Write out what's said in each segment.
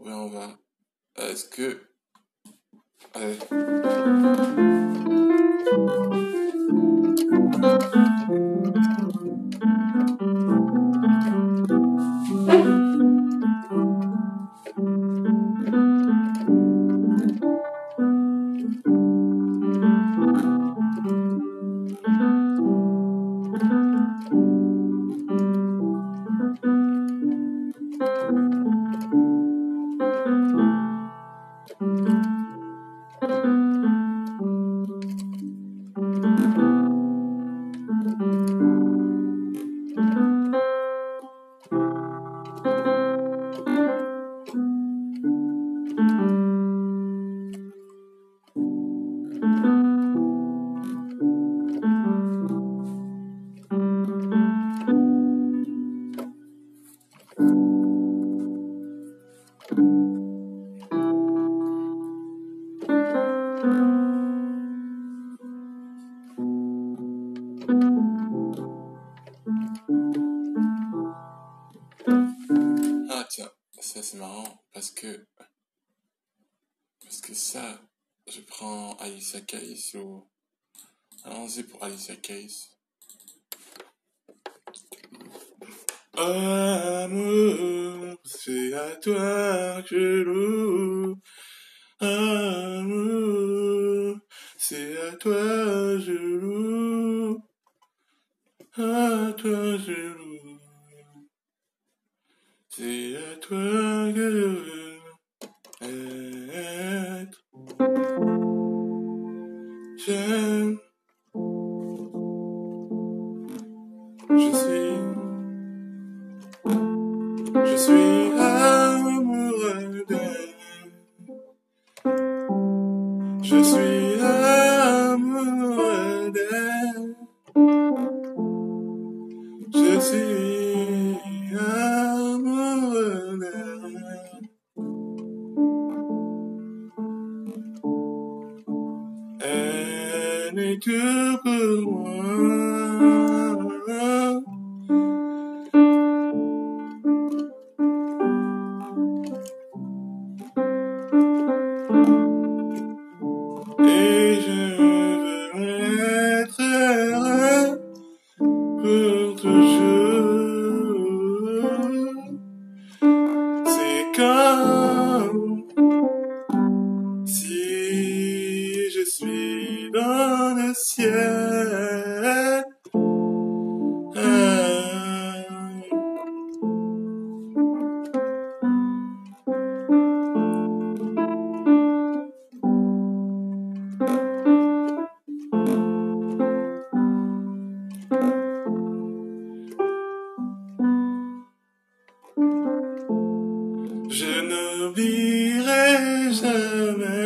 Ouais, on va. Est-ce que. Allez. Alicia Keys. Amour, c'est à toi que je loue. Amour, c'est à toi je loue. À toi je loue. C'est à toi que je veux être. J'aime. Je suis. Je suis amoureux d'elle. Je suis amoureux d'elle. Je suis amoureux d'elle. Elle est tout Hashem.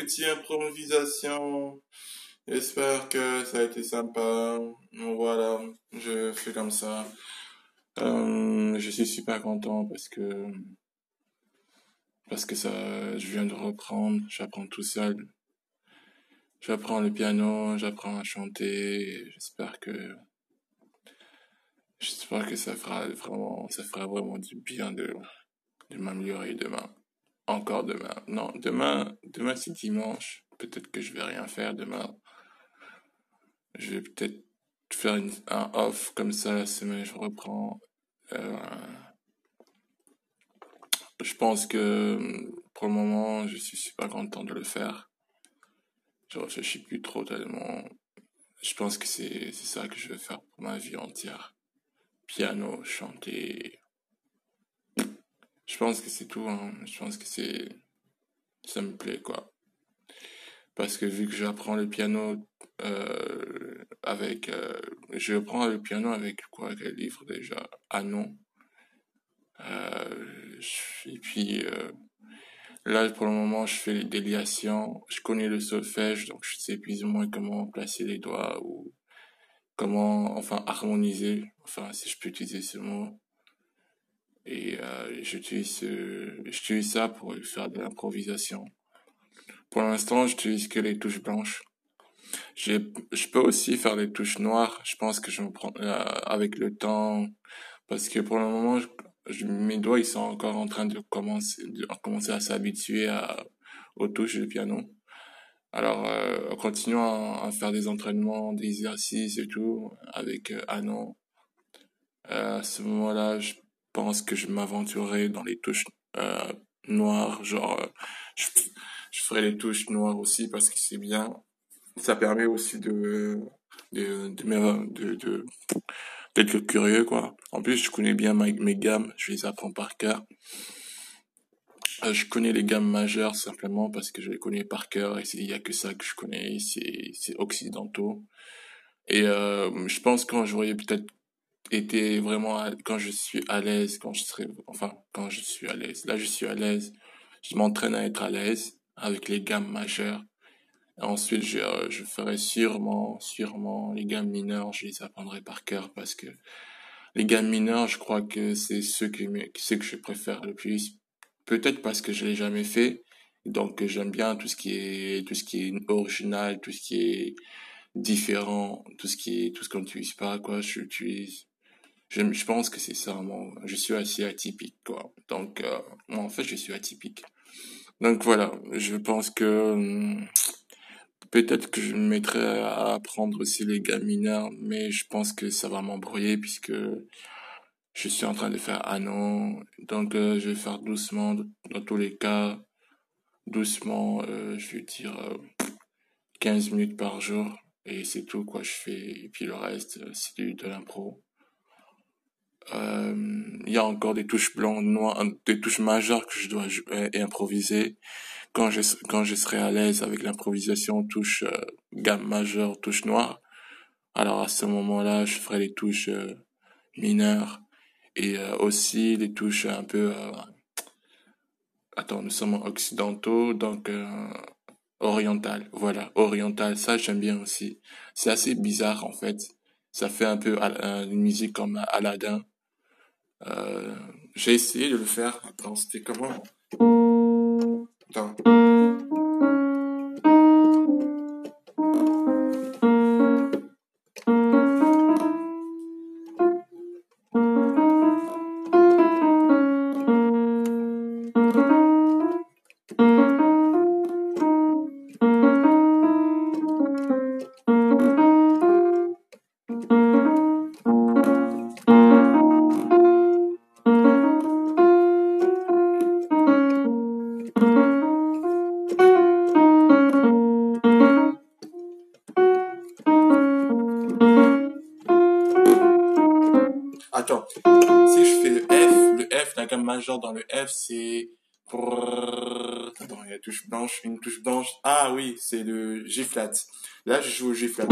Voilà, un petit improvisation. J'espère que ça a été sympa. Voilà, je fais comme ça. Euh, je suis super content parce que parce que ça, je viens de reprendre. J'apprends tout seul. J'apprends le piano, j'apprends à chanter. J'espère que j'espère que ça fera vraiment ça fera vraiment du bien de de m'améliorer demain. Encore demain. Non, demain, demain c'est dimanche. Peut-être que je vais rien faire demain. Je vais peut-être faire une, un off comme ça la semaine, je reprends. Euh, je pense que pour le moment, je suis super content de le faire. Je réfléchis plus trop tellement. Je pense que c'est ça que je vais faire pour ma vie entière. Piano, chanter. Je pense que c'est tout. Hein. Je pense que c'est ça me plaît quoi. Parce que vu que j'apprends le piano euh, avec, euh, je prends le piano avec quoi? Quel livre déjà? Ah non. Euh, et puis là pour le moment je fais des liations. Je connais le solfège donc je sais plus ou moins comment placer les doigts ou comment enfin harmoniser. Enfin si je peux utiliser ce mot. Et euh, j'utilise j'utilise ça pour faire de l'improvisation. Pour l'instant j'utilise que les touches blanches. Je peux aussi faire des touches noires. Je pense que je me prends euh, avec le temps, parce que pour le moment, je, je- mes doigts ils sont encore en train de commencer, de commencer à s'habituer aux touches du piano. Alors, euh, en continuant à, à faire des entraînements, des exercices et tout avec euh, Anon, euh, à ce moment-là, je pense que je m'aventurerai dans les touches euh, noires. Genre, euh, je, je ferai les touches noires aussi parce que c'est bien. Ça permet aussi de de de, d'être curieux quoi. En plus je connais bien mes gammes je les apprends par cœur. Euh, je connais les gammes majeures simplement parce que je les connais par cœur et il y a que ça que je connais c'est occidentaux. Et je pense quand j'aurais peut-être été vraiment quand je suis à l'aise quand je serai enfin quand je suis à l'aise. Là je suis à l'aise. Je m'entraîne à être à l'aise avec les gammes majeures. Ensuite, je, euh, je ferai sûrement, sûrement les gammes mineures, je les apprendrai par cœur parce que les gammes mineures, je crois que c'est ceux que, ceux que je préfère le plus. Peut-être parce que je l'ai jamais fait, donc j'aime bien tout ce qui est, tout ce qui est original, tout ce qui est différent, tout ce qui est, tout ce qu'on n'utilise pas, quoi, je utilise. Je, je pense que c'est ça. Je suis assez atypique, quoi. Donc, euh, en fait, je suis atypique. Donc voilà, je pense que, hum, Peut-être que je me mettrai à apprendre aussi les gammes mineures, mais je pense que ça va m'embrouiller puisque je suis en train de faire un an. Donc euh, je vais faire doucement dans tous les cas. Doucement, euh, je vais dire euh, 15 minutes par jour. Et c'est tout quoi je fais. Et puis le reste, c'est de l'impro. Euh, Il y a encore des touches blanches, noires, des touches majeures que je dois et improviser. Quand je, quand je serai à l'aise avec l'improvisation, touche euh, gamme majeure, touche noire, alors à ce moment-là, je ferai les touches euh, mineures et euh, aussi les touches un peu... euh, attends, nous sommes occidentaux, donc euh, oriental. Voilà, oriental, ça j'aime bien aussi. C'est assez bizarre en fait. Ça fait un peu euh, une musique comme Aladdin. Euh, j'ai essayé de le faire. Attends, c'était comment? Attends. Une touche blanche. Ah oui, c'est le G flat. Là, je joue au G flat.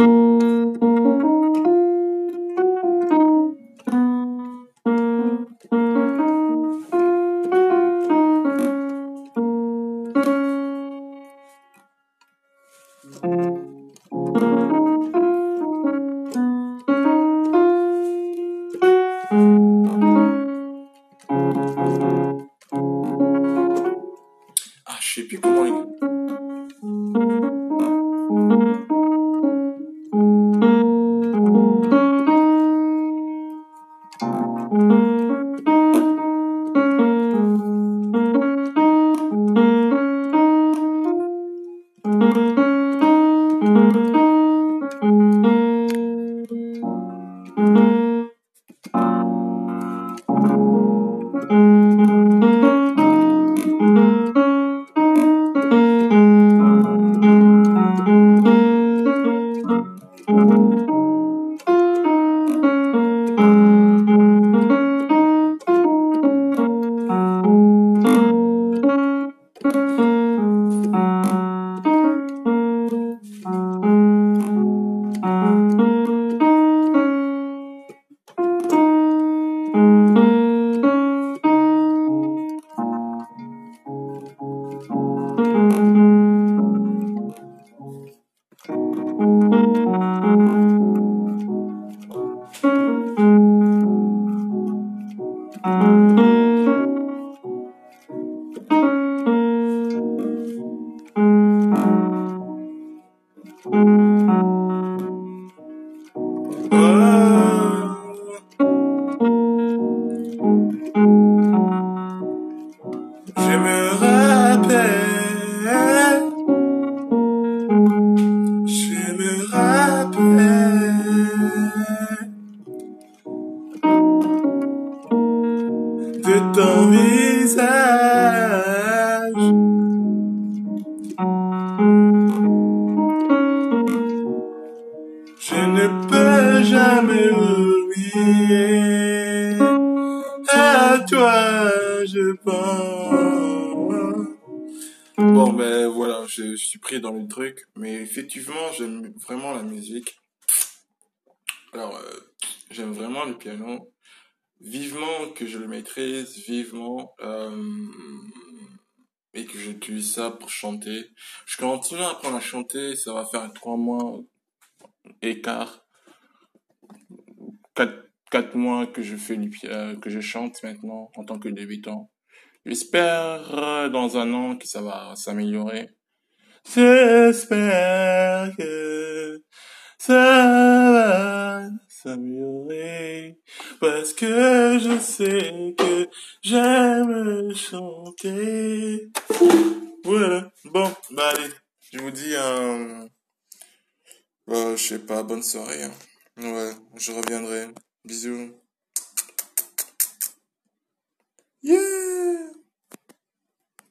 Je vraiment la musique. Alors, euh, j'aime vraiment le piano. Vivement que je le maîtrise, vivement. Euh, et que j'utilise ça pour chanter. Je continue à apprendre à chanter, ça va faire trois mois écart. Quatre, quatre mois que je fais du que je chante maintenant en tant que débutant. J'espère euh, dans un an que ça va s'améliorer. J'espère que ça va s'améliorer parce que je sais que j'aime chanter. Voilà. Bon, bah allez, je vous dis euh, bah, je sais pas, bonne soirée. hein. Ouais, je reviendrai. Bisous. Yeah!